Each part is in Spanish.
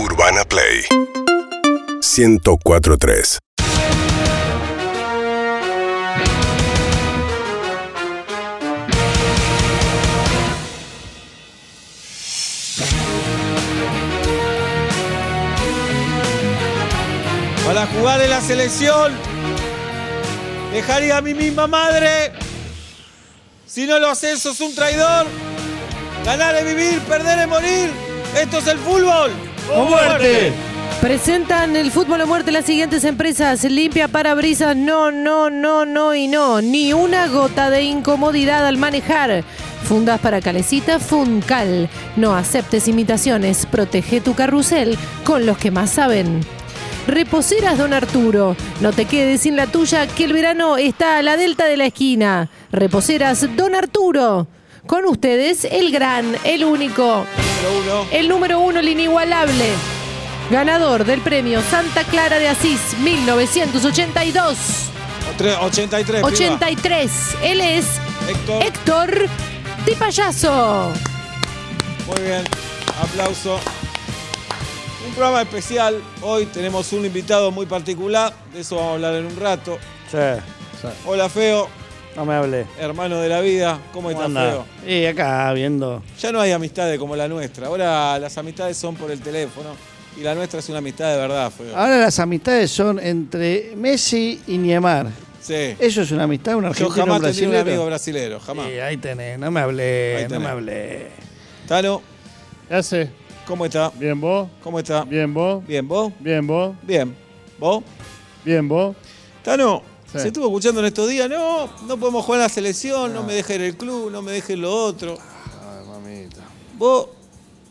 Urbana Play 1043 Para jugar en la selección, dejaría a mi misma madre. Si no lo haces, sos un traidor. Ganar es vivir, perder es morir. Esto es el fútbol. ¡O muerte! Presentan el fútbol a muerte las siguientes empresas. Limpia parabrisas, no, no, no, no y no. Ni una gota de incomodidad al manejar. Fundas para calecita Funcal. No aceptes imitaciones. Protege tu carrusel con los que más saben. Reposeras Don Arturo. No te quedes sin la tuya, que el verano está a la delta de la esquina. Reposeras Don Arturo. Con ustedes, el gran, el único, Número uno. el número uno, el inigualable. Ganador del premio Santa Clara de Asís 1982. Tre- 83. piba. 83. Él es Héctor. Héctor Di Payaso. Muy bien. Aplauso. Un programa especial. Hoy tenemos un invitado muy particular. De eso vamos a hablar en un rato. Sí. Hola, Feo. No me hablé. Hermano de la vida. ¿Cómo ¿Cómo estás? Feo? Y acá viendo. Ya no hay amistades como la nuestra. Ahora las amistades son por el teléfono. Y la nuestra es una amistad de verdad, Feo. Ahora las amistades son entre Messi y Niemar. Sí. ¿Eso es una amistad? ¿Un Yo argentino jamás tendría un amigo brasilero. Jamás. Sí, ahí tenés, no me hablé, no me hablé. Tano, ¿Qué hace? ¿cómo está? Bien vos, ¿Cómo está? bien vos, Bien, ¿vos? bien vos, Bien. ¿Vos? bien vos. Tano, Sí. se estuvo escuchando en estos días, no, no podemos jugar en la selección, no me dejen el club, no me dejen lo otro. Ay, mamita. Vos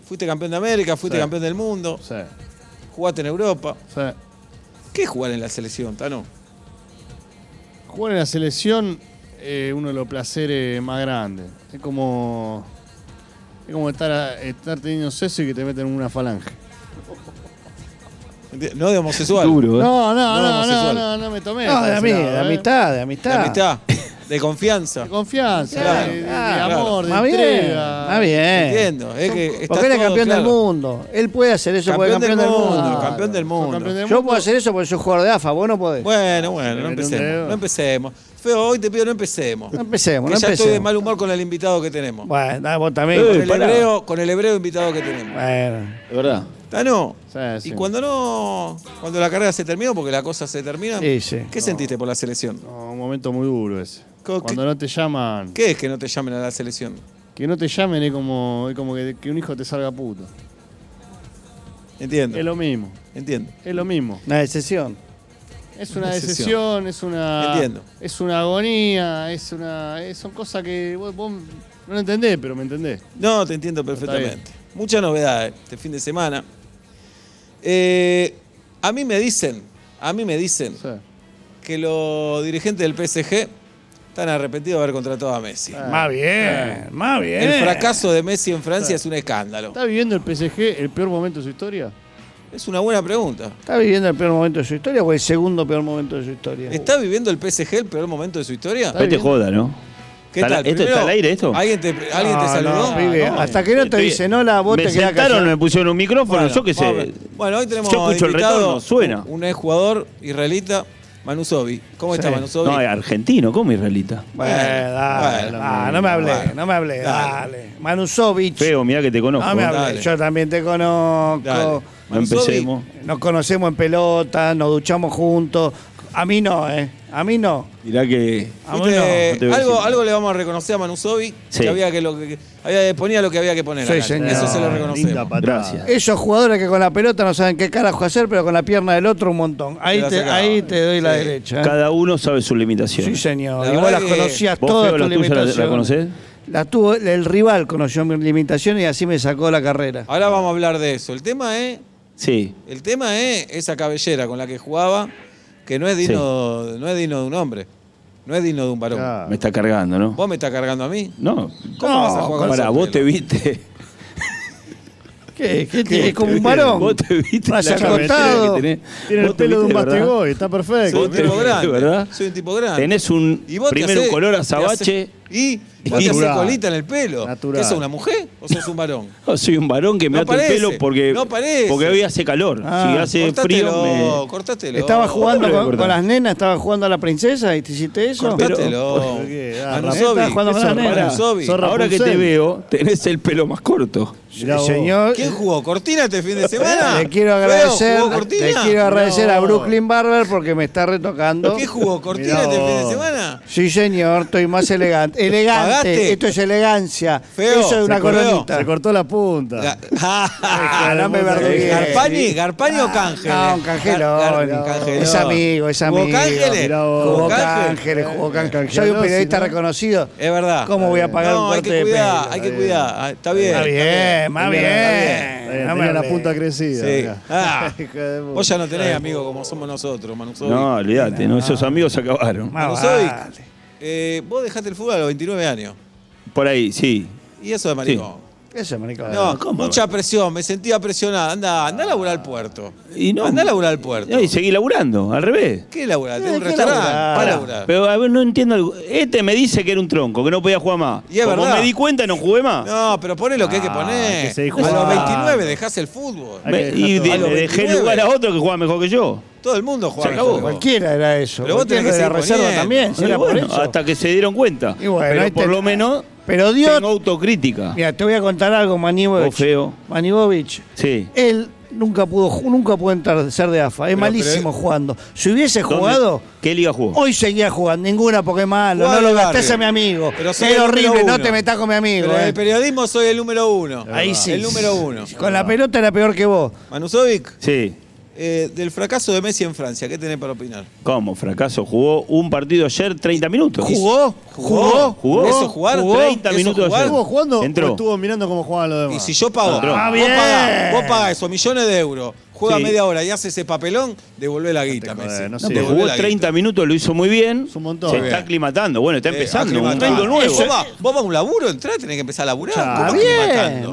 fuiste campeón de América, fuiste Sí. campeón del mundo, Sí, jugaste en Europa. sí. ¿Qué es jugar en la selección, Tano? Jugar en la selección es uno de los placeres más grandes. Es como. Es como estar, a- estar teniendo sexo y que te meten en una falange. No de homosexual. No, no, No, no, no, homosexual. no, no me tomé. No, de, ami- de ¿eh? amistad, de De amistad. amistad, de confianza. De confianza, Claro, de, de claro. amor, de Más bien, entrega. más bien. Entiendo, es que está Porque él es todo campeón claro. del mundo. Él puede hacer eso porque es Campeón del mundo, mundo. campeón del mundo. campeón del Yo mundo. puedo hacer eso porque soy jugador de AFA, vos no podés. Bueno, bueno, no empecemos. No empecemos. Feo, hoy te pido no empecemos. No empecemos, Que no ya estoy de empecemos. mal humor con el invitado que tenemos. Bueno, vos también. con, con el hebreo, con el hebreo invitado que tenemos. Bueno. De verdad. Tano, Sí, sí. y cuando no, cuando la carrera se terminó, porque la cosa se termina, Sí, sí. ¿qué sentiste por la selección? No, un momento muy duro ese. Cuando ¿qué- no te llaman, ¿Qué es que no te llamen a la selección? que no te llamen es como, es como que, que un hijo te salga puto. Entiendo, Es lo mismo, entiendo. es lo mismo. Una decisión. Es una Una decisión, es una. Entiendo. Es una agonía, es una. es- son cosas que vos, vos no lo entendés, pero me entendés. No, te entiendo perfectamente. Muchas novedades este fin de semana. Eh, a mí me dicen, a mí me dicen que los dirigentes del PSG están arrepentidos de haber contratado a Messi. Ah, Más bien, más bien. El fracaso de Messi en Francia es un escándalo. ¿Está viviendo el PSG el peor momento de su historia? Es una buena pregunta. ¿Está viviendo el peor momento de su historia o el segundo peor momento de su historia? ¿Está viviendo el PSG el peor momento de su historia? No te joda, ¿no? ¿Qué ¿Está- tal? ¿Esto está al aire, esto? ¿Alguien te, alguien te No, saludó? no, pibe, no, hasta que no te Estoy- dice no la vos me te quedás sentaron, callado. me pusieron un micrófono, Bueno, yo qué sé. Bueno, hoy tenemos Yo escucho el invitado retorno, suena. Un, un exjugador israelita, Manusovi. ¿Cómo está Sí. Manusovi? No, es argentino, ¿cómo israelita? Bueno, dale, bueno, ah, no me hablé, bueno. no me hablé, Dale. dale. Manusovic. Feo, mirá que te conozco. No me hablé, Dale. yo también te conozco. Dale. no empecemos. Nos conocemos en pelota, nos duchamos juntos. A mí no, ¿eh? A mí no. Mirá que. A mí fuiste- no. no te voy a algo, decir. algo le vamos a reconocer a Manusovi. Sí. Que había que lo que había, ponía lo que había que poner. Sí, acá. señor. Eso se lo reconocemos. Gracias. Esos jugadores que con la pelota no saben qué carajo hacer, pero con la pierna del otro un montón. Ahí Te la te, sacaba. ahí te doy la Sí. derecha. ¿eh? Cada uno sabe sus Sí, limitaciones. señor. La y vos verdad las que- conocías ¿Vos, todas Feo, tus la tuya la, limitaciones. la conocés? La tuvo, el rival conoció mis limitaciones y así me sacó la carrera. Ahora vamos a hablar de eso. El tema es, Sí. el tema es esa cabellera con la que jugaba, que no es digno, no es digno de un hombre. No es digno de un varón. Claro. Me está cargando, ¿no? ¿Vos me estás cargando a mí? No. ¿Cómo No, vas a jugar con Para, vos te viste. ¿Qué? ¿Qué tiene? como un varón. Vos te viste. Que tenés. Tiene el pelo de un bastegoy, está perfecto. Soy un tipo grande. ¿verdad? Soy un tipo grande. Tenés un Y vos te primero un color te azabache. ¿Y? ¿Vos te haces colita en el pelo? Natural. ¿Qué sos una mujer o sos un varón? No, soy un varón que me No ato el pelo porque, no parece. porque hoy hace calor. Ah, si hace frío, Cortátelo, me... cortátelo. Estaba jugando con, las nenas, estaba jugando a la princesa y te hiciste eso. Cortátelo. ¿Por qué? Manu Estaba Sobi. jugando con Eso, las nenas. Manu Sobi. Zorra Ahora que te veo, tenés el pelo más corto. Señor. ¿Quién jugó? ¿Cortina este fin de semana? Le quiero agradecer, le quiero agradecer a. Brooklyn Barber porque me está retocando. ¿Qué jugó? ¿Cortina este fin de semana? Sí, señor, estoy más elegante. Elegante, ¿Pagaste? esto es elegancia. Feo, Eso es una coronita. Se cortó la punta. Ga- Ah, no me verdugues. ¿Garpani? ¿Garpani o Cángeles? No, un canjelón. Es amigo, es amigo. ¿Jugó Cángeles? Jugó ¿Jugó Cángeles? Jugó Cángeles. Soy un periodista reconocido. Es verdad. ¿Cómo voy a pagar no, un hay corte que de cuidar, pelo? hay que cuidar. Ah, Está bien. Está bien, más bien. Está bien, No me tenía la punta crecida. Ah, vos ya no tenés amigos como somos nosotros, Manu. No, olvídate, no, esos amigos se acabaron. Manu. Eh, vos dejaste el fútbol a los 29 años. Por ahí, sí. Y eso de maricón. No, ¿cómo? mucha presión, me sentía presionada. Anda, anda a laburar al puerto. Y no. Anda a laburar al puerto. No, y seguí laburando, al revés. ¿Qué laburar? Tengo Eh, un ¿qué restaurante. ¿Para Pará, laburar? Pero a ver, no entiendo. algo. Este me dice que era un tronco, que no podía jugar más. Y es Como verdad. me di cuenta y no jugué más. No, pero poné lo que hay que Ah, poner. que a los jugando. 29 dejás el fútbol. Hay Me- que dejar y de- le dejé 29. lugar a otro que juega mejor que yo. Todo el mundo juega. Se acabó. al fútbol. Cualquiera era eso. Pero vos tenés que Cualquiera de seguir reserva poniendo. también, si Y era bueno, por eso. hasta que se dieron cuenta. Y bueno, pero ahí por te- lo menos Pero Dios, tengo autocrítica. mira, te voy a contar algo, Manibovich. Vos feo. Manibovich, Sí. él nunca pudo, nunca pudo entrar, ser de AFA. Es Pero- malísimo pero- jugando. Si hubiese ¿Dónde- jugado, ¿Qué liga jugó? hoy seguía jugando. Ninguna porque es malo. No lo gastes a mi amigo. Pero es horrible, no te metas con mi amigo. Pero en eh. el periodismo soy el número uno. Ahí sí. El número uno. Con la pelota era peor que vos. Manusovic, Sí. Eh, del fracaso de Messi en Francia, ¿qué tenés para opinar? ¿Cómo? Fracaso. Jugó un partido ayer 30 minutos. ¿Jugó? ¿Jugó? ¿Jugó? ¿Eso es jugar? Jugó 30 ¿Eso minutos jugar? ayer. ¿Estuvo jugando Entró. o estuvo mirando cómo jugaban los Y demás? si yo pago, vos Ah, bien. pagás, vos pagás eso, millones de euros, juega Sí. media hora y hace ese papelón, devolvé la guita, joder, Messi. no No, sé. pero Devolvé jugó la 30 minutos, lo hizo muy bien. Es un montón. Se está aclimatando. Bueno, está guita. empezando. Eh, un mundo nuevo. ¿Vos vas, vos vas a un laburo, entrás, tenés que empezar a laburar.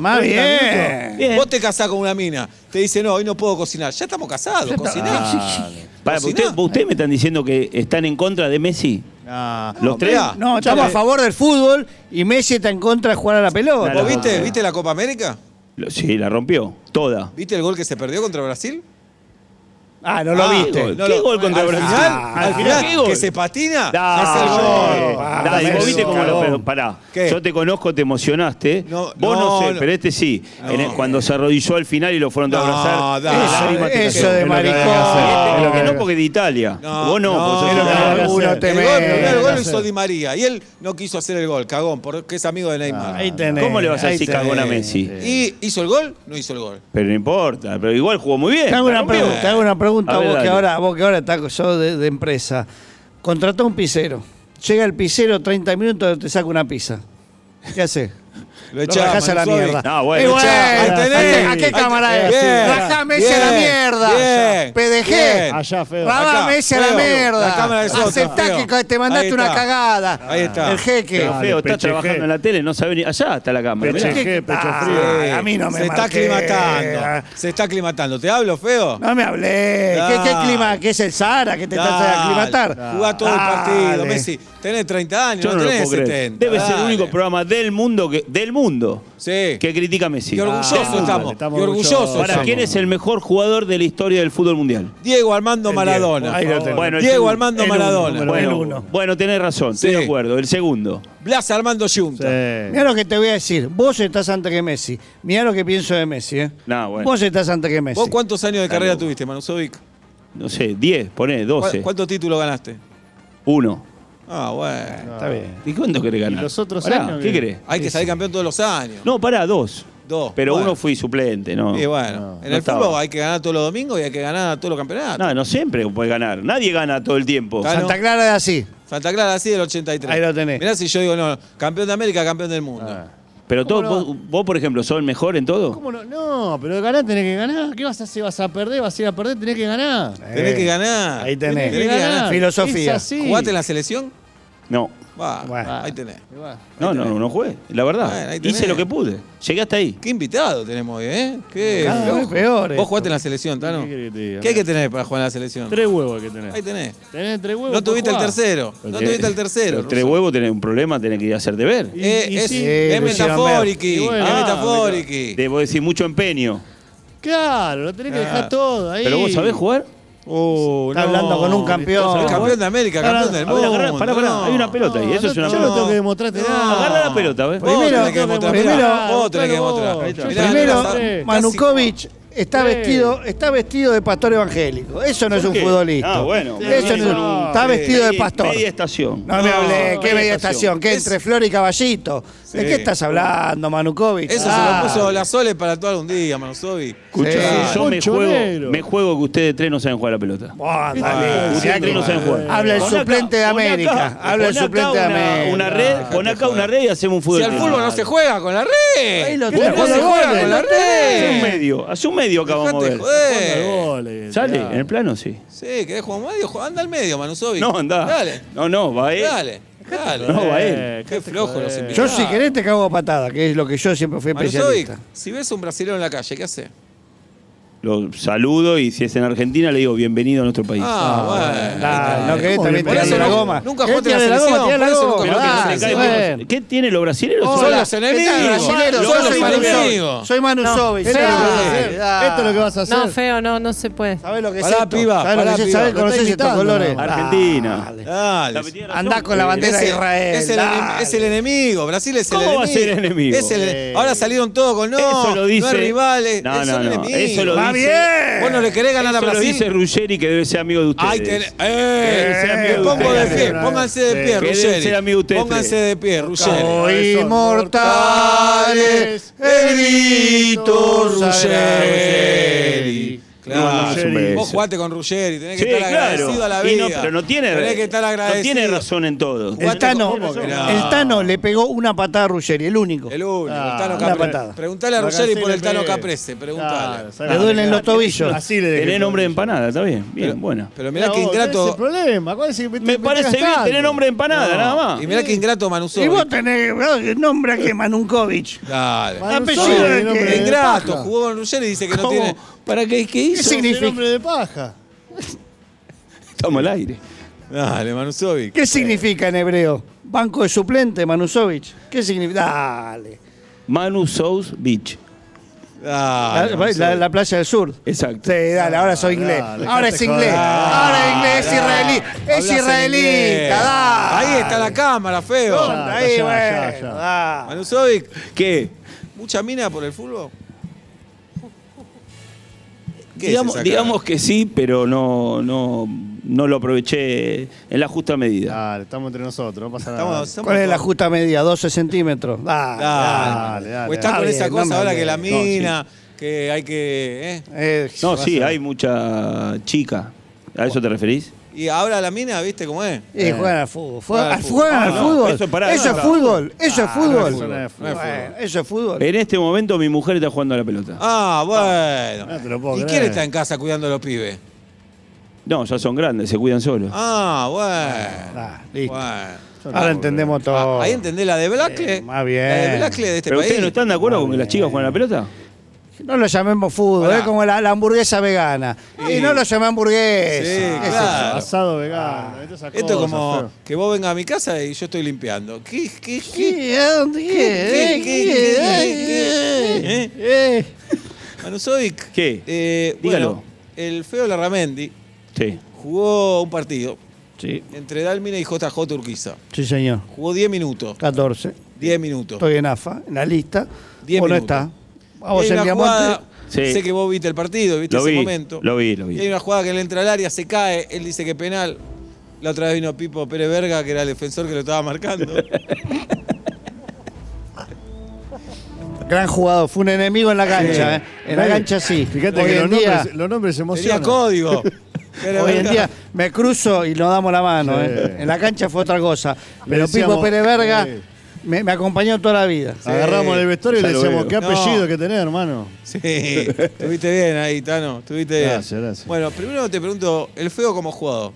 Más bien. Bien. Vos te casás con una mina, te dice, no, hoy no puedo cocinar. Ya estamos casados, cociná. Para, Cociná. usted- ¿Ustedes me están diciendo que están en contra de Messi? Ah, ¿Los tres? mirá. No, estamos a favor del fútbol y Messi está en contra de jugar a la pelota. Claro. ¿Vos viste, Ah. viste la Copa América? Sí, la rompió. Toda. ¿Viste el gol que se perdió contra Brasil? Ah, no lo Ah, viste. gol. no ¿Qué lo- gol contra al Brasil? Final, Ah, al final, ¿qué gol? que se patina, Da, es el gol. Ah, da, y vos viste cómo lo. pará. ¿Qué? Yo te conozco, te emocionaste. No, vos no, no, sé, no. pero este sí. No. En el- cuando se arrodilló al final y lo fueron a abrazar. las Eso, eso de maricón. este lo que- no porque es de Italia. No, vos no, Uno te El gol, hizo Di María y él no quiso hacer el gol, cagón, porque es amigo de Neymar. Ahí tenés. ¿Cómo le vas a decir cagón a Messi? ¿Y hizo el gol? No hizo el gol. Pero no importa, pero igual jugó muy bien. Te hago una pregunta, A ver, vos, que ahora, vos que ahora estás sos de, de empresa. Contratá un pisero. Llega el pisero 30 minutos te saca una pizza. ¿Qué haces? Lo echás, a la mierda. No, bueno. Y Lo echás, ahí ¿a tenés. qué- ¿A qué Ahí cámara es? Messi a la mierda. bien, PDG. bien. Allá, feo. Messi a la feo. mierda. La cámara Aceptá feo. que te mandaste una cagada. Ahí está. El jeque. Pero feo, está peche trabajando en la tele, no sabe ni. Allá está la cámara. Peche mirá. G, pecho Ah, frío. a mí no me Se está aclimatando. Se está aclimatando. ¿Te hablo, feo? No me hablé. ¿Qué, clima? ¿Qué es el Sahara? ¿Qué te estás a aclimatar? Jugá todo el partido, Messi. Tenés 30 años, Yo no, no lo tenés puedo creer. 70. Debe ser el único programa del mundo que del mundo Sí. que critica a Messi. Y orgulloso Ah, estamos. estamos y orgullosos. orgullosos. Para estamos. quién es el mejor jugador de la historia del fútbol mundial. Diego Armando El Maradona. Diego. Ahí lo tenés. Bueno, el Diego segundo. Armando El uno, Maradona. número Bueno, el uno. bueno, tenés razón, estoy de acuerdo. El segundo. Blas Armando Junta. Sí. Mirá lo que te voy a decir. Vos estás antes que Messi. Mirá lo que pienso de Messi, ¿eh? No, bueno. Vos estás antes que Messi. ¿Vos cuántos años de carrera tuviste, Manusovic? No sé, 10, poné, 12. ¿Cu- ¿Cuántos títulos ganaste? Uno. Ah, bueno. Está bien. ¿Y cuánto querés ganar? ¿Y los otros Pará, años ¿Qué qué? querés? Hay que salir campeón todos los años. No, pará, dos. Dos. Pero Bueno. uno fui suplente, ¿no? Y bueno, No, en no el fútbol hay que ganar todos los domingos y hay que ganar todos los campeonatos. No, no siempre puedes ganar. Nadie gana todo el tiempo. Claro. Santa Clara es así. Santa Clara así del 83. Ahí lo tenés. Mirá si yo digo, no, campeón de América, campeón del mundo. Ah. Pero todo, vos, vos, por ejemplo, sos el mejor en todo. ¿Cómo no? No, pero ganar tenés que ganar. ¿Qué vas a hacer? ¿Vas a perder? ¿Vas a ir a perder? Tenés que ganar. Tenés que ganar. Ahí tenés. Tenés que ganar. Filosofía. ¿Jugaste en la selección? No. Va, Bueno. ahí tenés. Bueno, No, no, no, no jugué. La verdad. Bueno, Hice lo que pude. Llegué hasta ahí. Qué invitado tenemos hoy, ¿eh? Qué Cada vez flojo. peor Vos esto. jugaste en la selección, Tano. ¿Qué? ¿Qué hay que tener para jugar en la selección? Tres huevos hay que tener. Ahí tenés. Tenés tres huevos. No tuviste el tercero. No tuviste el tercero. Tres huevos tenés un problema, tenés que ir a hacer deber. Y- Eh, y es, sí. es bueno. es Ah, metafórico. Debo decir mucho empeño. Claro, lo tenés que Ah. dejar todo ahí. Pero vos sabés jugar. Uh, Está hablando con un campeón. El campeón de América, campeón del mundo. pará, pará, no. hay una pelota ahí. Eso es una Yo no pelota. tengo que demostrarte No. nada. Agarra la pelota, ¿ves? Primero- vos tenés que demostrar. Primero, Manukovic está Sí. vestido, está vestido de pastor evangélico. Eso no es un qué? futbolista. Ah, bueno. Eso no es- No, está vestido de Media- pastor. Media estación. No me No, hablé, qué media estación. que Es- entre Flor y Caballito. ¿De qué estás hablando, Manukovic? Eso Ah, se lo puso la Sole para actuar un día, Manosovi. Escucha, Sí. yo me juego, me juego que ustedes tres no saben jugar a la pelota. Dale, Ah, si Ustedes tres no saben jugar. Habla el Pon acá- suplente de América. Habla el suplente de una- América. Una red, pon acá una red y hacemos un Si fútbol. al fútbol no se juega con la red. Ahí lo ¿Cómo tenés. no se juega con la tenés. Hace un red? medio, hace un medio acá vamos a Dejate ver. joder. goles. Sale, en el plano sí. Sí, ¿querés jugar medio? Juega- Anda al medio, Manusovic. No, anda. Dale, No, no, va él. dale, dale. No, va él. Eh, Qué flojo los Yo invitados. si querés te cago a patada, que es lo que yo siempre fui Manusovic, especialista. si ves un brasileño en la calle, ¿qué hace? Lo saludo y si es en Argentina le digo bienvenido a nuestro país. Ah, bueno. Dale, no querés ¿Cómo también tirarle la no- goma. nunca ¿Querés jugaste en la la selección, la goma. que la. ¿Qué tiene los brasileños? Son Son los enemigos. Son yo los soy enemigos. Soy Manusovic. Esto es lo que vas a Dale, hacer. dale. Esto es lo que vas a hacer. No, feo, no, no se puede. ¿Sabés lo que es esto? piba, ¿Sabés lo que es? piba. ¿Sabés? Lo ¿Conocés está estos colores? Argentina. Dale. Dale. tiene razón, Andá con la bandera de Es el- Israel. Es el, es enemigo. Brasil es el ¿Cómo enemigo. va a ser enemigo? Es el- ahora salieron todos con no. Eso lo dice. No es rivales. No, son no, no. enemigos. Eso lo dice. Bien. Vos no le querés ganar a Eso lo Brasil. dice Ruggeri que debe ser amigo de ustedes. Ay, que, eh, amigo de pongo de pie, pónganse de pie, Que debe Ruggeri. ser amigo de ustedes Pónganse de pie, Ruggeri. Soy inmortales, el grito Ruggeri. Claro, Ruggeri. vos jugaste con Ruggeri, tenés que Sí, estar claro. agradecido a la Y vida. no, pero no tiene, tenés que estar agradecido. no tiene razón en todo. El Tano, ¿Cómo que no? el Tano le pegó una patada a Ruggeri, el único. El único, Ah, el Tano una Caprese. patada. Preguntale a Ruggeri por el Tano. Caprese, preguntale. Claro. Le duelen los tobillos. Así le Tenés nombre de empanada, está bien. Bien, Pero- buena. Pero mirá Mirá que ingrato. problema. ¿Cuál es el- Me parece bien tener nombre de empanada, No. nada más. Y mirá que ingrato Manusovic. Y vos tenés el nombre aquí, Manunkovic. Dale. Apellido que- Ingrato, jugó con Ruggeri y dice que no tiene. ¿Para qué? ¿Qué ¿Qué hizo? Ese significa? nombre de paja. Estamos al aire. Dale, Manusovic. ¿Qué significa en hebreo? Banco de suplente, Manusovic. ¿Qué significa? Dale. Manu Sous Beach. Dale, La, la- la playa del sur. Exacto. Sí, dale, ahora soy inglés. dale, Ahora dejate es inglés. joder. Ahora es inglés, es Dale, israelí. Es hablas en inglés. israelita, dale. Ahí está la cámara, feo. Ya. Ahí, ya, bueno, ya, ya. dale. Manusovic, ¿Qué? ¿mucha mina por el fútbol? ¿Qué es Digamos, digamos que sí, pero no, no, no lo aproveché en la justa medida. Dale, estamos entre nosotros, no pasa nada. Estamos- estamos ¿Cuál es la todos- justa medida? 12 centímetros. Dale. Dale. Dale, dale. O está con esa cosa ahora que la No, sí. mina, que hay que. ¿eh? Eh, No, sí, hay mucha chica. ¿A eso te referís? Y ahora la mina, ¿viste cómo es? Y juegan al fútbol. Juegan al Juegan, fútbol. juegan al Ah, fútbol. eso pará, eso no, es no. fútbol. Eso es Ah, fútbol. no es fútbol. No es fútbol. Bueno, eso es fútbol. En este momento mi mujer está jugando a la pelota. Ah, bueno. No te lo puedo ¿Y creer. quién está en casa cuidando a los pibes? No, ya son grandes, se cuidan solos. Ah, bueno. Ah, listo. Bueno. Ahora entendemos todo. Ah, ahí entendés la de Blackle. Eh, más bien. La de Blackle de este ¿Pero país. ustedes no están de acuerdo con que las chicas juegan a la pelota? No lo llamemos fútbol, es como la, la hamburguesa vegana. Sí. Y no lo llamé hamburguesa. Sí, ¿Qué es claro. Asado vegano. ¿viste esas Esto es como feo? que vos vengas a mi casa y yo estoy limpiando. ¿Qué? ¿Qué? ¿Qué? ¿Qué? ¿A dónde? ¿Qué? ¿Qué? ¿Qué? ¿Qué? Manusovic. ¿Qué? Eh, Dígalo. bueno, el feo Larramendi Sí. jugó un partido Sí, entre Dalmina y JJ Urquiza. sí, señor. Jugó 10 minutos. 14. 10 minutos. Estoy en AFA, en la lista. Diez Vos no minutos. está. Vamos una Diamante. jugada, Sí. sé que vos viste el partido, viste Lo ese vi, momento. lo vi, lo vi. Y hay una jugada que él entra al área, se cae, él dice que penal. La otra vez vino Pipo Pérez Verga, que era el defensor que lo estaba marcando. Gran jugador, fue un enemigo en la cancha. ¿eh? En la cancha sí. Fíjate Hoy que en los día, nombres, los nombres se Tenía emocionan. código. Pérez hoy en día me cruzo y nos damos la mano. Sí. ¿eh? En la cancha fue otra cosa. Pero decíamos, Pipo Pérez Verga sí. Me, me acompañó toda la vida. Agarramos el vestuario y Ya le lo decíamos, veo. ¿qué apellido que tener, hermano? Sí, estuviste bien ahí, Tano. Estuviste bien. Gracias, gracias. Bueno, primero te pregunto, el feo como jugador.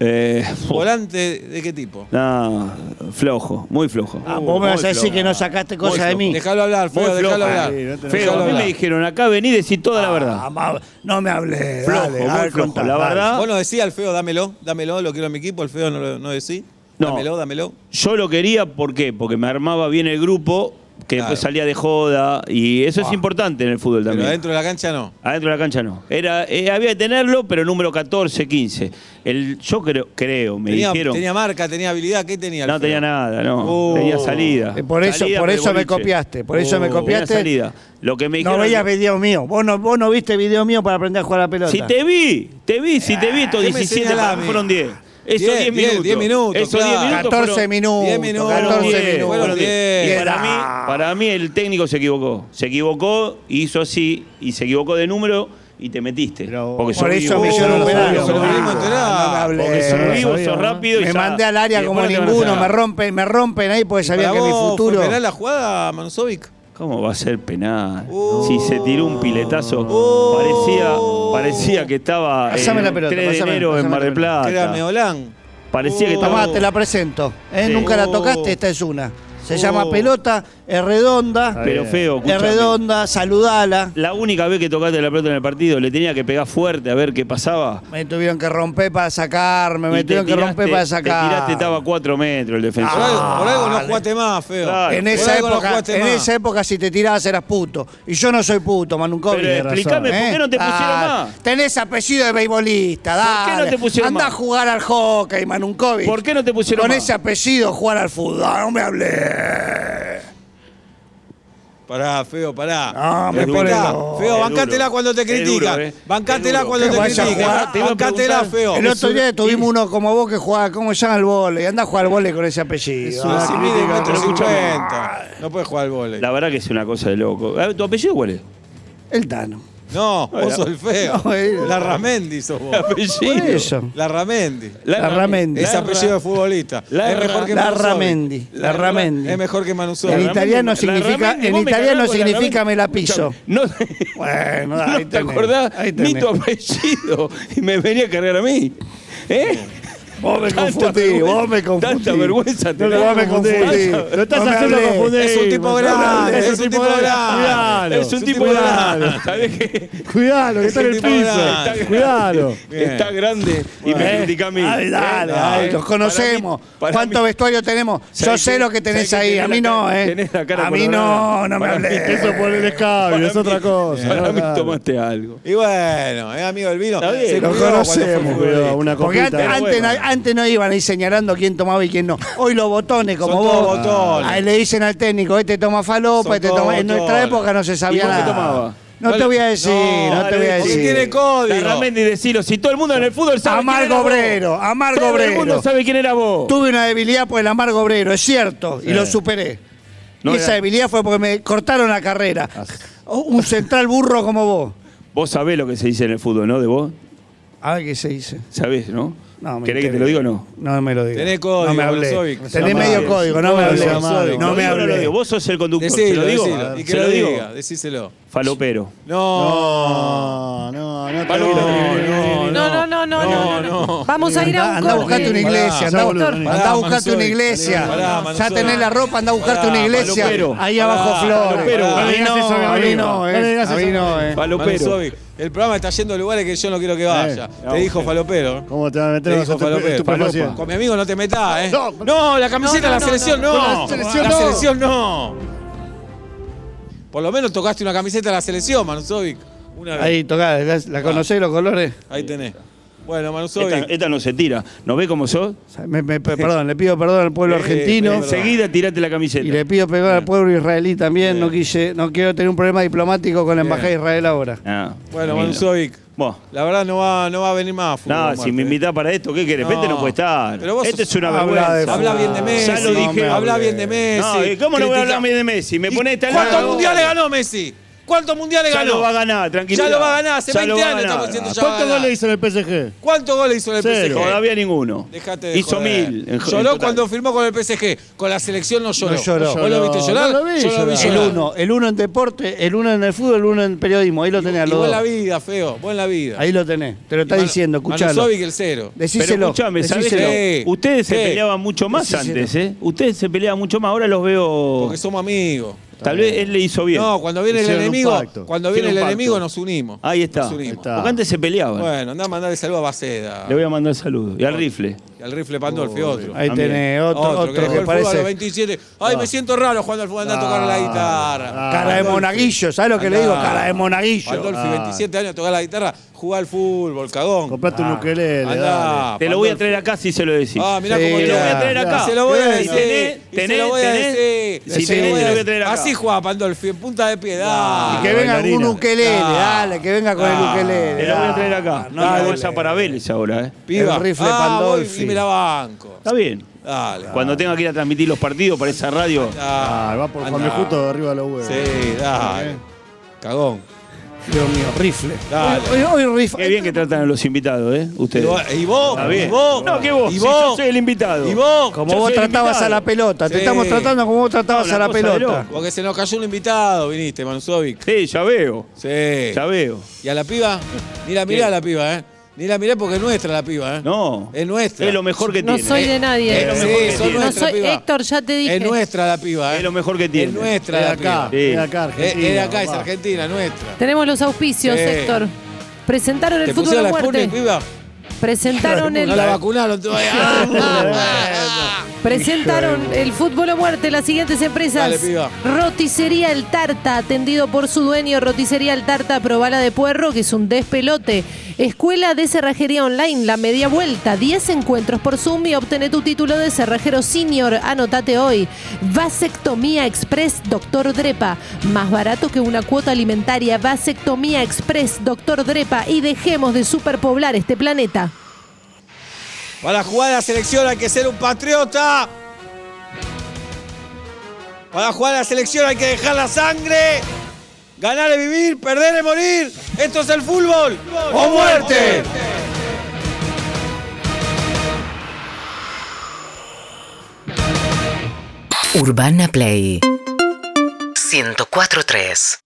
Eh, ¿Volante de qué tipo? no, flojo, muy flojo. Ah, vos me vas a decir que no sacaste cosas de mí. Déjalo hablar, Muy Feo, déjalo flojo. hablar. Sí, no te- Feo, a mí hablar. me dijeron acá vení y decir toda la verdad. Ah, ma- no me hablé. Flojo, dale, muy a ver, flojo, contá, la dale. verdad. Vos no decías al Feo, dámelo, dámelo, lo quiero en mi equipo, el Feo no, lo- no decís. No. Dámelo, dámelo. Yo lo quería, ¿por qué? Porque me armaba bien el grupo, que después salía de joda, y eso es importante en el fútbol Pero también. adentro de la cancha no. Adentro de la cancha no. Era, eh, había que tenerlo, pero número 14, 15. El, yo creo, creo me Tenía, dijeron. tenía marca, tenía habilidad, ¿qué tenía no tenía nada, no. Oh. Tenía salida. Eh, por eso, Salida por eso me copiaste. Por eso me Oh. Tenía copiaste. salida. Lo que me No veías video mío. Vos no, vos no viste video mío para aprender a jugar a la pelota. si te vi, te vi, si te vi estos ¿qué me 17, señalás para a mí mí? fueron 10. Esos 10, 10 10, minutos. 10 minutos, Esos claro. 10 minutos 14 fueron- minutos. 10 minutos. 14 Fueron 10, minutos. fueron Fueron 10. 10. Para mí, para mí el técnico se equivocó. Se equivocó, hizo así y se equivocó de número y te metiste. Pero- porque Por eso me Oh, hicieron un no. Porque sos Eh, vivo, sabía, sos ¿no? rápido y Me mandé al área como ninguno, me rompen, me rompen ahí porque sabían ¿Para que mi futuro. fue penal la jugada, Manusovic? ¿Cómo va a ser penal? Oh. Si se tiró un piletazo, Oh. parecía, parecía que estaba Pasame el la pelota, 3 de pasame, enero en Mar del era Plata. Meolán. Parecía que Oh. estaba... Tomá, te la presento. ¿eh? Sí. Nunca la tocaste, esta es una. Se llama pelota, es redonda. Pero feo, Es escuchame. redonda, saludala. La única vez que tocaste la pelota en el partido, le tenía que pegar fuerte a ver qué pasaba. Me tuvieron que romper para sacarme, me Y te tuvieron que romper tiraste- para Te sacar. tiraste, estaba a 4 metros el Por defensor. algo, por algo no jugaste más, Feo. Claro. En Por esa, algo no época, jugaste en más. esa época, si te tirabas eras puto. Y yo no soy puto, Manunkovic. Pero explícame, ¿por qué no te pusieron más? Tenés apellido de beisbolista, dale. qué no te pusieron Andá más? a jugar al hockey, Manunkovic. ¿Por qué no te pusieron Con más? ese apellido jugar al fútbol, no me hablé. Pará, Feo, pará. No, me pone Feo, loco. Es bancátela duro. cuando te critican. eh. Bancátela cuando te critican. Bancátela. Feo. El otro día tuvimos uno como vos que jugaba, ¿cómo se llama el vole? Y anda a jugar al vole con ese apellido. Ah, Si mide. No puedes jugar al vóley. La verdad que es una cosa de loco. Ah, ¿Tu apellido cuál es? el Tano. No, vos sos el feo. No, él- La Ramendi sos vos. Apellido. Por eso. La Ramendi. La Ramendi. Es apellido de futbolista. La es mejor que La. Ramendi. La Ramendi. Es mejor que En italiano significa, en italiano significa me la piso. No, Bueno, no ahí te tenés, acordás ahí ni tenés. tu apellido y me venía a cargar a mí. ¿Eh? Vos me vergüenza- vos me confundís. Tanta vergüenza No, tenés. vos me confundís. confundís. Lo estás No haciendo confundir. Es un tipo grande, es un tipo grande. Es un tipo grande. Cuidalo, que está en el piso. Cuidalo. Bien. Está grande y me critica a mí. Ay, dale, ¿Eh? ay, ¿Eh? los conocemos. Para mí- para ¿Cuánto mí- vestuario tenemos? Yo ¿Sabés sé lo que tenés ¿Sabés ahí, qué? a mí no, ¿eh? tenés la cara A mí no, no me hablé. Eso por el escabio, es otra cosa. Para mí tomaste algo. Y bueno, es amigo del vino. Lo conocemos, cuidado, una Porque copita. antes, antes, no, antes no iban ahí señalando quién tomaba y quién no. Hoy los botones, como Son vos. todos botones. Ahí le dicen al técnico, este toma falopa, Son este toma. En nuestra botones. época no se sabía ¿Y vos qué nada. tomaba? No te voy a decir, no, te voy a Porque decir. tiene código. La Ramendi, decilo. Si todo el mundo en el fútbol sabe quién Amargo era vos. Obrero, Amargo Todo el mundo Obrero. sabe quién era vos. Tuve una debilidad por el amargo obrero, es cierto, y lo superé. No y esa era- debilidad fue porque me cortaron la carrera. Un central burro como vos. Vos sabés lo que se dice en el fútbol, ¿no? De vos. A ver qué se dice. ¿Sabés, no? No, me ¿Querés que te lo diga o no? No me lo digas. Tenés código, no me hablé. Tenés medio código, no me hablé. No ¿Lo me hablé. Vos sos el conductor. ¿Se Decilo, lo digo? decilo. Y que ¿Se lo diga, decíselo. Falopero. No. No, no, no. te-. No, No, no, no, no, no, no, no. Vamos a ir a un Anda a buscarte una iglesia, pará, a buscarte una iglesia. Ya tenés la ropa, anda a buscarte una iglesia. Ahí abajo flores. Palopero. A mí no, a mí eh. A eh. Falopero. El programa está yendo a lugares que yo no quiero que vaya. Eh, Te dijo Falopero. ¿Cómo te van a meter Te dijo Falopero. Con mi amigo no te metás, ¿eh? No, No, la camiseta No, de no, la selección no, la selección La no. selección no. Por lo menos tocaste una camiseta de la selección, Manusovic. Una vez. Ahí, tocá, ¿la, la conocés los colores? Ahí tenés. Bueno, Esta, Manusovic. esta no se tira. ¿No ves cómo sos? Me- me- perdón, le pido perdón al pueblo Eh, argentino. eh, Enseguida tirate la camiseta. Y le pido perdón al pueblo israelí también. No quise, no quiero tener un problema diplomático con la embajada de Israel ahora. Ah, Bueno. Manusovic. Vos. La verdad no va, no va a venir más. Fútbol No, si me invitás para esto, ¿qué querés? Vete no puede estar. Pero vos este sos- es una habla vergüenza. Habla bien de Messi. Ya lo dije. Habla bien de Messi. No, ¿y ¿cómo no voy a hablar bien de Messi? Me ¿Y pone esta ¿Cuántos mundiales ganó Messi? ¿Cuántos mundiales Ya ganó? lo va a ganar, tranquilo. Ya lo va a ganar, hace Ya 20 lo va a años ganar. estamos diciendo ya ¿Cuántos goles hizo en el PSG? ¿Cuántos goles hizo en el Cero. PSG? Todavía ninguno. Dejate de Hizo joder. mil. en- Lloró cuando firmó con el PSG. Con la selección no lloró. No lloró. ¿Vos lo viste llorar? No lo vi Yo lo vi llorar. El uno, el uno en deporte, el uno en el fútbol, el uno en periodismo. Ahí lo tenés Y los vos la vida, feo. Vos en la vida. Ahí lo tenés. Te lo está Manu- diciendo, escuchalo. Manusovic el cero. Pero Decíselo. escúchame, ¿sabés decíselo. que Sí. Ustedes se peleaban mucho más antes, ¿eh? Ustedes se peleaban mucho más. Ahora los veo. Porque somos amigos. Tal vez él le hizo bien. No, cuando viene el un enemigo, pacto. cuando viene el Hicieron un enemigo pacto. nos unimos. Ahí está. Nos unimos. Ahí está. Porque antes se peleaban. Bueno, andá a mandarle saludo a Baceda. Le voy a mandar saludos. Y al rifle. Al rifle Pandolfi, otro. Ahí tenés otro, otro, que, a los parece 27. Ay, me siento raro jugando al fútbol, andá a tocar la guitarra. Ah, cara de monaguillo. ¿Sabes lo que le digo? Andá. Cara de monaguillo. Pandolfi, Ah. 27 años, tocar la guitarra, jugar al fútbol, cagón. Comprate un ukelele, dale. Te lo voy a traer acá si se lo decís. Ah, mirá Sí, cómo te lo voy a traer acá. Se lo voy a decir. tenés, y se tenés, lo voy a tenés. decir. Si Se lo tenés, voy a te lo voy a traer acá. Así juega Pandolfi, en punta de piedad. Y que venga con un ukelele, Ah. dale, que venga con el Ah. ukelele. Te lo voy a traer acá. No, bolsa para Vélez ahora, ¿eh? Piba. El rifle ah, Pandolfi. Me la banco. Está bien. Dale. Cuando tenga que ir a transmitir los partidos para esa radio. Ah, va por Juan. Mejuto de arriba de los huevos. Sí, dale. Cagón. Dios mío, rifle. Dale. Hoy, hoy, hoy rifle. Qué bien que tratan a los invitados, ¿eh? Ustedes. y vos, y vos, No, que vos. y si vos, yo soy el invitado. y vos, Como Yo vos tratabas a la pelota. Sí. Te estamos tratando como vos tratabas No, a la pelota. loco. porque se nos cayó un invitado, viniste, Manusovic. Sí, ya veo. Sí. Ya veo. Y a la piba, mirá ¿Qué? a la piba, ¿eh? Ni la miré porque es nuestra la piba, ¿eh? No. Es nuestra. Es lo mejor que No tiene. soy de nadie. Es lo Sí, mejor que son tiene. No nuestra soy piba. Héctor, ya te dije. Es nuestra la piba, ¿eh? Es lo mejor que tiene. Es nuestra Es la acá, es acá, Es, Argentina. es de acá, es. Argentina, nuestra. Tenemos los auspicios, Sí. Héctor. Presentaron el ¿Te fútbol pusieron a? Presentaron el No la vacunaron todavía. Ah, Presentaron el fútbol o muerte las siguientes empresas. Dale, piba. Roticería El Tarta, atendido por su dueño Roticería El Tarta, Probala de Puerro, que es un despelote. Escuela de Cerrajería Online, La Media Vuelta, 10 encuentros por Zoom y obtené tu título de cerrajero senior. Anotate hoy. Vasectomía Express, Doctor Drepa. Más barato que una cuota alimentaria. Vasectomía Express, Doctor Drepa. Y dejemos de superpoblar este planeta. Para jugar a la selección hay que ser un patriota. Para jugar a la selección hay que dejar la sangre. Ganar es vivir, perder es morir. Esto es el fútbol. ¡O muerte! Urbana Play 104.3